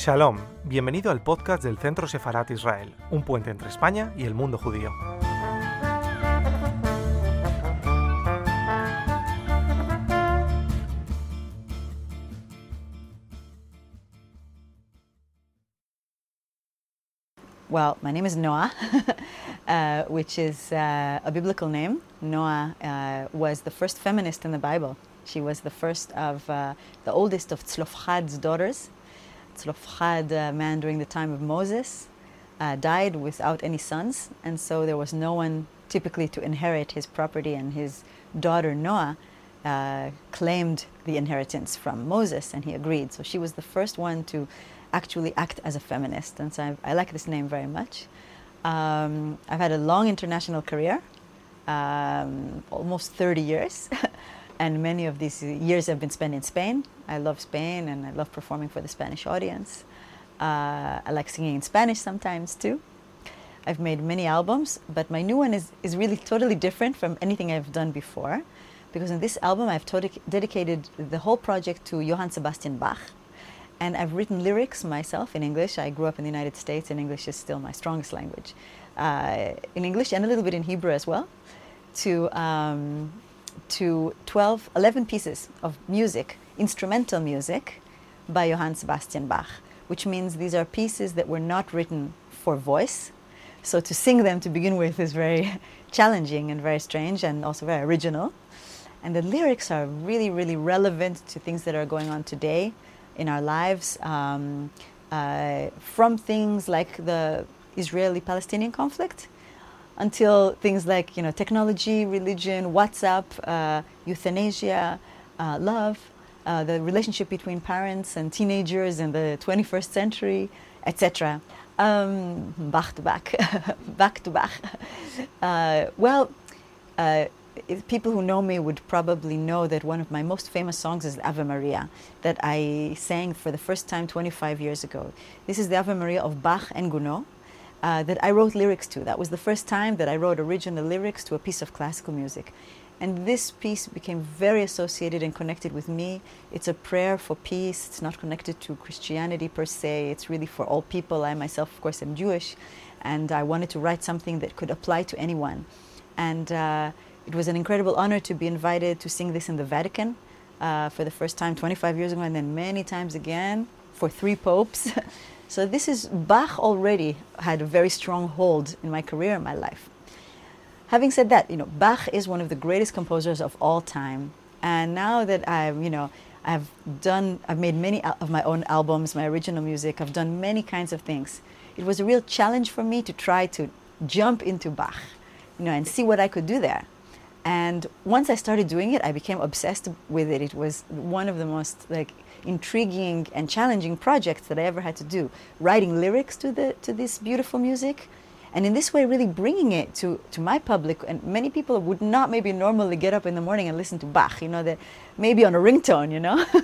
Shalom, bienvenido al podcast del Centro Sefarat Israel, un puente entre España y el mundo judío. Well, my name is Noah, uh, which is uh, a biblical name. Noah uh, was the first feminist in the Bible. She was the first of the oldest of Tzlofchad's daughters. Tzlofchad, a man during the time of Moses, uh, died without any sons, and so there was no one typically to inherit his property, and his daughter Noa uh, claimed the inheritance from Moses, and he agreed. So she was the first one to actually act as a feminist, and so I, I like this name very much. Um, I've had a long international career, um, almost 30 years, and many of these years have been spent in Spain. I love Spain, and I love performing for the Spanish audience. Uh, I like singing in Spanish sometimes too. I've made many albums, but my new one is, is really totally different from anything I've done before, because in this album I've totally dedicated the whole project to Johann Sebastian Bach, and I've written lyrics myself in English. I grew up in the United States, and English is still my strongest language. Uh, in English and a little bit in Hebrew as well, to, um, to 12, 11 pieces of music, instrumental music, by Johann Sebastian Bach, which means these are pieces that were not written for voice. So to sing them to begin with is very challenging and very strange and also very original. And the lyrics are really, really relevant to things that are going on today in our lives, um, uh, from things like the Israeli-Palestinian conflict until things like you know technology, religion, WhatsApp, uh, euthanasia, uh, love, uh, the relationship between parents and teenagers in the 21st century, etc. Um, back to back, back to back. Uh, well, uh, people who know me would probably know that one of my most famous songs is Ave Maria, that I sang for the first time 25 years ago. This is the Ave Maria of Bach and Gounod. Uh, that I wrote lyrics to. That was the first time that I wrote original lyrics to a piece of classical music. And this piece became very associated and connected with me. It's a prayer for peace. It's not connected to Christianity per se. It's really for all people. I myself, of course, am Jewish. And I wanted to write something that could apply to anyone. And uh, it was an incredible honor to be invited to sing this in the Vatican uh, for the first time 25 years ago, and then many times again for three popes. so this is Bach already had a very strong hold in my career and my life. Having said that, you know, Bach is one of the greatest composers of all time. And now that I'm, you know, I've done, I've made many of my own albums, my original music, I've done many kinds of things. It was a real challenge for me to try to jump into Bach, you know, and see what I could do there. And once I started doing it, I became obsessed with it. It was one of the most like intriguing and challenging projects that I ever had to do. Writing lyrics to the to this beautiful music, and in this way really bringing it to, to my public. And many people would not maybe normally get up in the morning and listen to bach you know that maybe on a ringtone you know?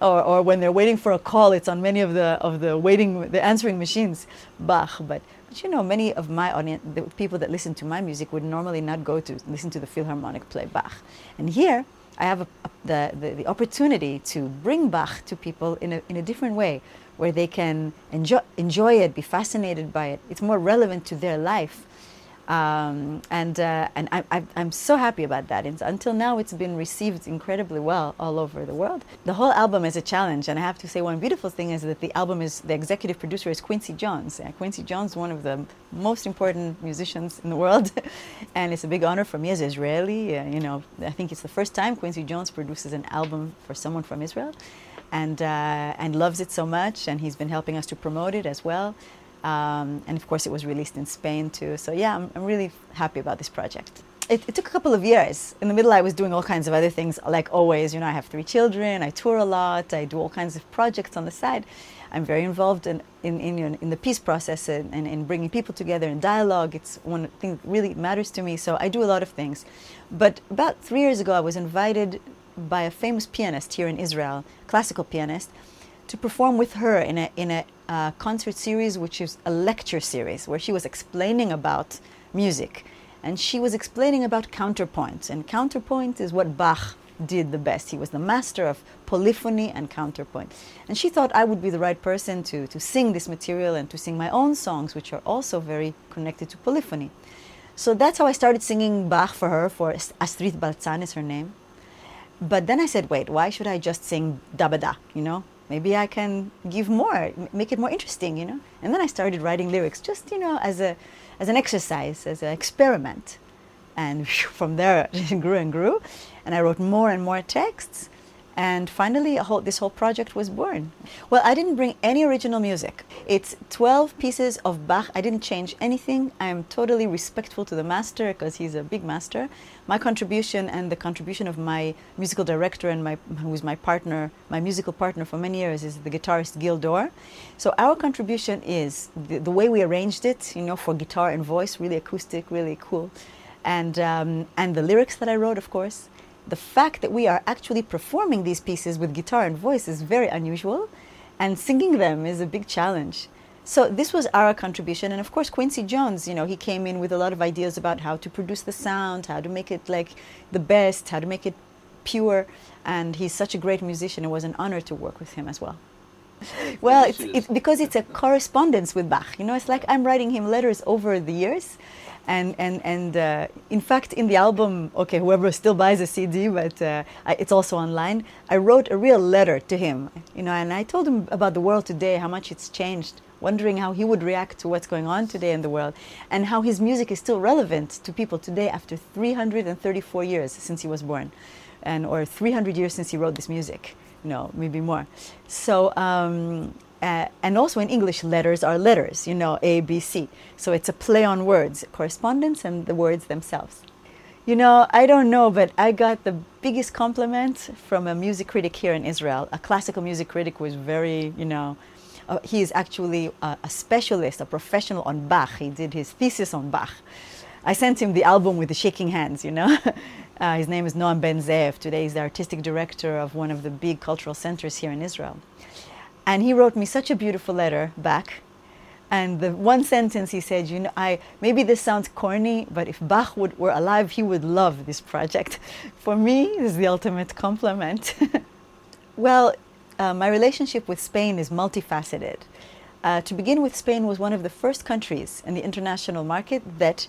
Or, or when they're waiting for a call it's on many of the of the waiting the answering machines bach. But but you know many of my audience the people that listen to my music would normally not go to listen to the philharmonic play bach. And here I have a, the, the, the opportunity to bring Bach to people in a, in a different way where they can enjoy, enjoy it, be fascinated by it. It's more relevant to their life. Um, and uh, and I, I, I'm so happy about that. Until now, it's been received incredibly well all over the world. The whole album is a challenge, and I have to say one beautiful thing is that the album is the executive producer is Quincy Jones. Uh, Quincy Jones, one of the most important musicians in the world, and it's a big honor for me as Israeli. Uh, you know, I think it's the first time Quincy Jones produces an album for someone from Israel and, uh, and loves it so much, and he's been helping us to promote it as well. Um, and of course, it was released in Spain too. So yeah, I'm, I'm really happy about this project. It, it, took a couple of years. In the middle, I was doing all kinds of other things, like always. You know, I have three children, I tour a lot, I do all kinds of projects on the side. I'm very involved in, in, in, in the peace process and, and in bringing people together in dialogue. It's one thing that really matters to me, so I do a lot of things. But about three years ago, I was invited by a famous pianist here in Israel, classical pianist, to perform with her in a, in a uh, concert series, which is a lecture series, where she was explaining about music. And she was explaining about counterpoint. And counterpoint is what Bach did the best. He was the master of polyphony and counterpoint. And she thought I would be the right person to, to sing this material and to sing my own songs, which are also very connected to polyphony. So that's how I started singing Bach for her, for Astrith Baltsan is her name. But then I said, wait, why should I just sing da ba da, you know? Maybe I can give more, make it more interesting, you know? And then I started writing lyrics just, you know, as, a, as an exercise, as an experiment. And from there, it grew and grew. And I wrote more and more texts. And finally, whole, this whole project was born. Well, I didn't bring any original music. It's 12 pieces of Bach. I didn't change anything. I'm totally respectful to the master because he's a big master. My contribution and the contribution of my musical director and my, who was my partner, my musical partner for many years, is the guitarist Gil Dor. So our contribution is the, the way we arranged it, you know, for guitar and voice, really acoustic, really cool. And, um, and the lyrics that I wrote, of course the fact that we are actually performing these pieces with guitar and voice is very unusual, and singing them is a big challenge. So this was our contribution, and of course Quincy Jones, you know, he came in with a lot of ideas about how to produce the sound, how to make it like the best, how to make it pure, and he's such a great musician. It was an honor to work with him as well. Well, it's, it's because it's a correspondence with Bach. You know, it's like I'm writing him letters over the years, and and and uh, in fact in the album okay whoever still buys a cd but uh, I, it's also online i wrote a real letter to him you know and i told him about the world today how much it's changed wondering how he would react to what's going on today in the world and how his music is still relevant to people today after 334 years since he was born and or 300 years since he wrote this music you know maybe more. So um, uh, and also in English, letters are letters, you know, A, B, C. So it's a play on words, correspondence and the words themselves. You know, I don't know, but I got the biggest compliment from a music critic here in Israel. A classical music critic is very, you know, uh, he is actually a, a, specialist, a professional on Bach. He did his thesis on Bach. I sent him the album with the shaking hands, you know. uh, his name is Noam Ben Zeev. Today he's the artistic director of one of the big cultural centers here in Israel. And he wrote me such a beautiful letter back. And the one sentence he said, you know, I maybe this sounds corny, but if Bach would, were alive, he would love this project. For me, this is the ultimate compliment. well, uh, my relationship with Spain is multifaceted. Uh, to begin with, Spain was one of the first countries in the international market that,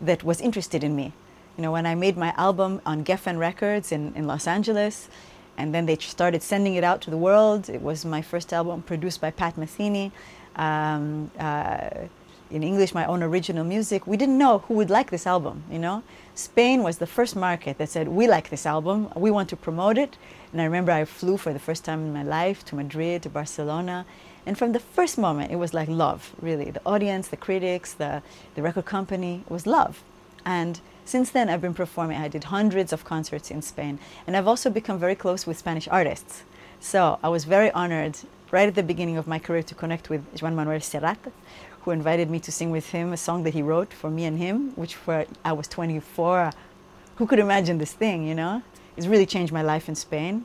that was interested in me. You know, when I made my album on Geffen Records in, in Los Angeles, and then they started sending it out to the world. It was my first album produced by Pat Metheny. Um, uh, in English, my own original music. We didn't know who would like this album, you know? Spain was the first market that said, we like this album, we want to promote it. And I remember I flew for the first time in my life to Madrid, to Barcelona. And from the first moment, it was like love, really. The audience, the critics, the, the record company, it was love. And since then, I've been performing. I did hundreds of concerts in Spain. And I've also become very close with Spanish artists. So I was very honored right at the beginning of my career to connect with Juan Manuel Serrat, who invited me to sing with him a song that he wrote for me and him, which for I was 24. Who could imagine this thing, you know? It's really changed my life in Spain.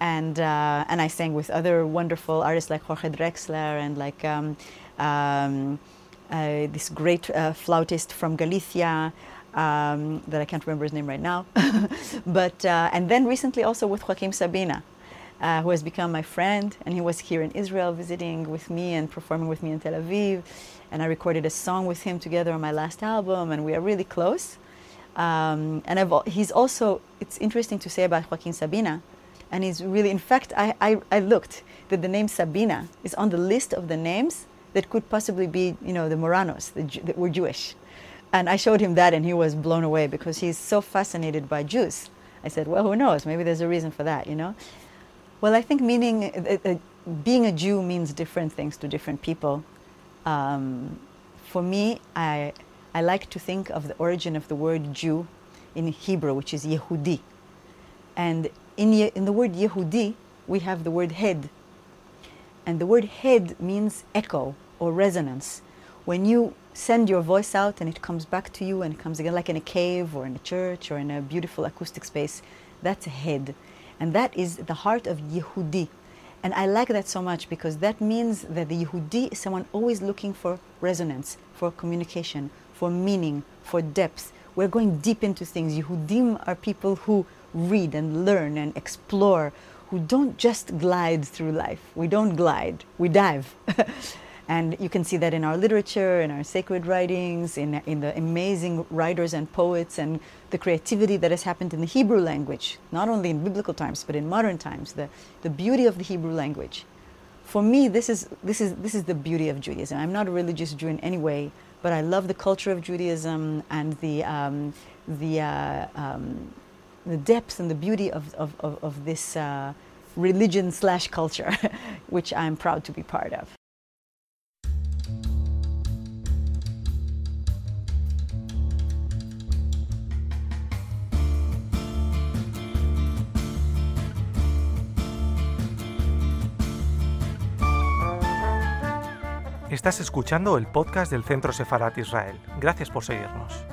And, uh, and I sang with other wonderful artists like Jorge Drexler and like um, um, uh, this great uh, flautist from Galicia, um, that I can't remember his name right now. but uh, and then recently also with Joaquín Sabina, uh, who has become my friend, and he was here in Israel visiting with me and performing with me in Tel Aviv, and I recorded a song with him together on my last album, and we are really close. Um, and I've, he's also it's interesting to say about Joaquín Sabina, and he's really in fact I, I, I looked that the name Sabina is on the list of the names that could possibly be you know the Marranos that were Jewish. And I showed him that, and he was blown away because he's so fascinated by Jews. I said, well, who knows? Maybe there's a reason for that, you know? Well, I think meaning, uh, uh, being a Jew means different things to different people. Um, for me, I, I like to think of the origin of the word Jew in Hebrew, which is Yehudi. And in, in the word Yehudi, we have the word head. And the word head means echo or resonance. When you send your voice out and it comes back to you and it comes again like in a cave or in a church or in a beautiful acoustic space. That's a head. And that is the heart of Yehudi. And I like that so much because that means that the Yehudi is someone always looking for resonance, for communication, for meaning, for depth. We're going deep into things. Yehudim are people who read and learn and explore, who don't just glide through life. We don't glide, we dive. and you can see that in our literature, in our sacred writings, in, in the amazing writers and poets, and the creativity that has happened in the Hebrew language, not only in biblical times, but in modern times, the, the beauty of the Hebrew language. For me, this is, this, is, this is the beauty of Judaism. I'm not a religious Jew in any way, but I love the culture of Judaism and the, um, the, uh, um, the depth and the beauty of, of, of, of this uh, religion slash culture, which I'm proud to be part of. Estás escuchando el podcast del Centro Sefarat Israel. Gracias por seguirnos.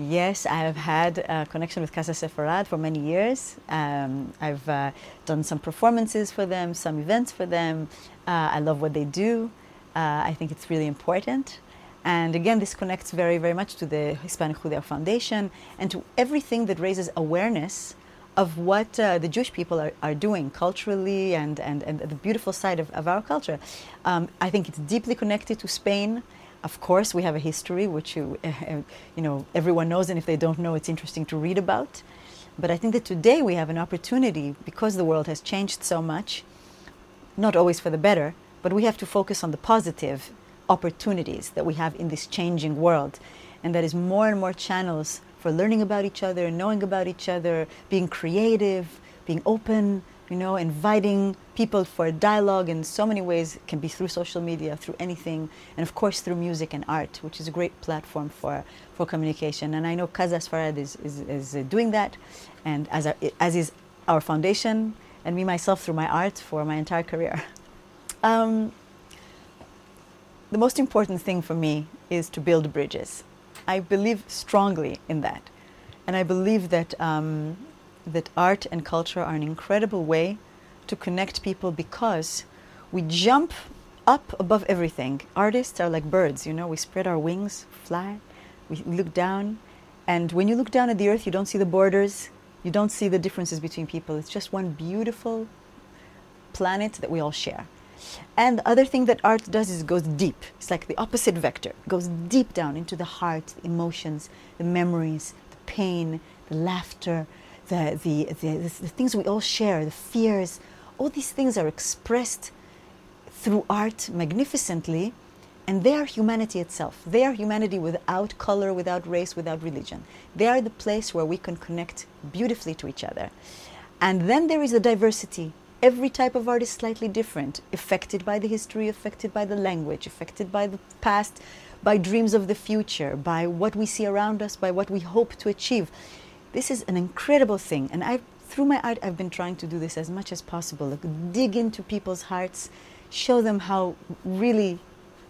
Yes, I have had a connection with Casa Sefarad for many years. Um, I've uh, done some performances for them, some events for them. Uh, I love what they do. Uh, I think it's really important. And again, this connects very, very much to the Hispanic Judeo Foundation and to everything that raises awareness of what uh, the Jewish people are, are doing culturally and, and, and the beautiful side of, of our culture. Um, I think it's deeply connected to Spain. Of course, we have a history which you, uh, you know, everyone knows, and if they don't know, it's interesting to read about. But I think that today we have an opportunity, because the world has changed so much, not always for the better, but we have to focus on the positive opportunities that we have in this changing world. And that is more and more channels for learning about each other, knowing about each other, being creative, being open, you know, inviting people for dialogue in so many ways. It can be through social media, through anything, and of course through music and art, which is a great platform for, for communication. And I know Casa Sefarad is, is, is doing that, and as, our, as is our foundation, and me myself through my art for my entire career. Um, the most important thing for me is to build bridges. I believe strongly in that. And I believe that, um, that art and culture are an incredible way to connect people because we jump up above everything. Artists are like birds, you know, we spread our wings, fly, we look down. And when you look down at the earth, you don't see the borders, you don't see the differences between people. It's just one beautiful planet that we all share. And the other thing that art does is goes deep. It's like the opposite vector. It goes deep down into the heart, the emotions, the memories, the pain, the laughter, the, the, the, the, things we all share, the fears. All these things are expressed through art magnificently, and they are humanity itself. They are humanity without color, without race, without religion. They are the place where we can connect beautifully to each other. And then there is the diversity every type of art is slightly different, affected by the history, affected by the language, affected by the past, by dreams of the future, by what we see around us, by what we hope to achieve. This is an incredible thing, and I, through my art, I've been trying to do this as much as possible. Like dig into people's hearts, show them how really,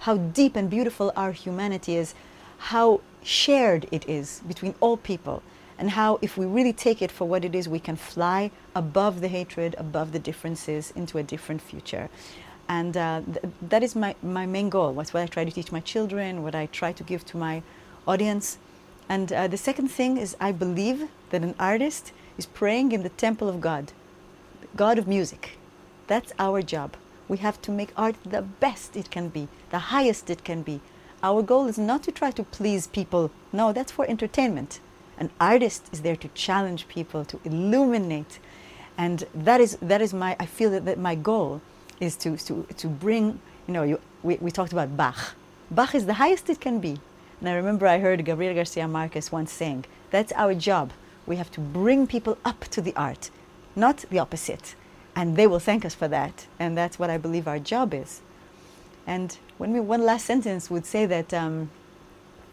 how deep and beautiful our humanity is, how shared it is between all people and how, if we really take it for what it is, we can fly above the hatred, above the differences, into a different future. And uh, th- that is my, my main goal. That's what I try to teach my children, what I try to give to my audience. And uh, the second thing is, I believe that an artist is praying in the temple of God, God of music. That's our job. We have to make art the best it can be, the highest it can be. Our goal is not to try to please people. No, that's for entertainment. An artist is there to challenge people, to illuminate. And that is, that is my, I feel that, that my goal is to, to, to bring, you know, you, we, we talked about Bach. Bach is the highest it can be. And I remember I heard Gabriel Garcia Marquez once saying, that's our job. We have to bring people up to the art, not the opposite. And they will thank us for that. And that's what I believe our job is. And when we, one last sentence would say that, um,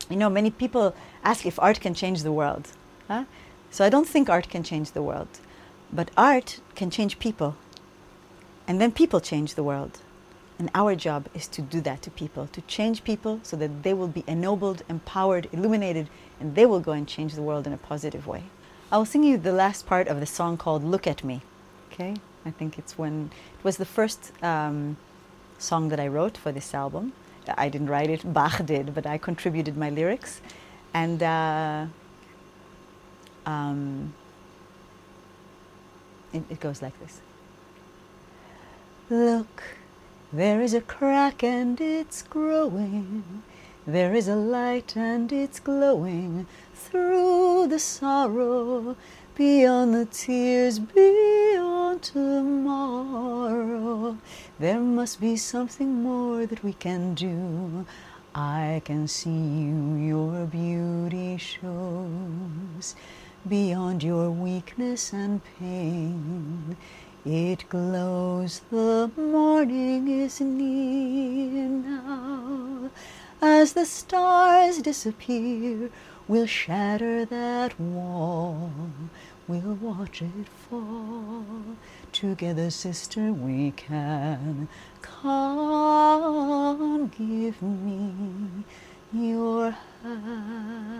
you know, many people ask if art can change the world. Huh? So I don't think art can change the world. But art can change people. And then people change the world. And our job is to do that to people, to change people so that they will be ennobled, empowered, illuminated, and they will go and change the world in a positive way. I'll sing you the last part of the song called Look at Me. Okay? I think it's when it was the first um, song that I wrote for this album. I didn't write it, Bach did, but I contributed my lyrics. And uh, um, it, it goes like this Look, there is a crack and it's growing. There is a light and it's glowing through the sorrow, beyond the tears, beyond tomorrow. There must be something more that we can do. I can see you, your beauty shows beyond your weakness and pain. It glows, the morning is near now. As the stars disappear, we'll shatter that wall. We'll watch it fall. Together, sister, we can. Come, give me your hand.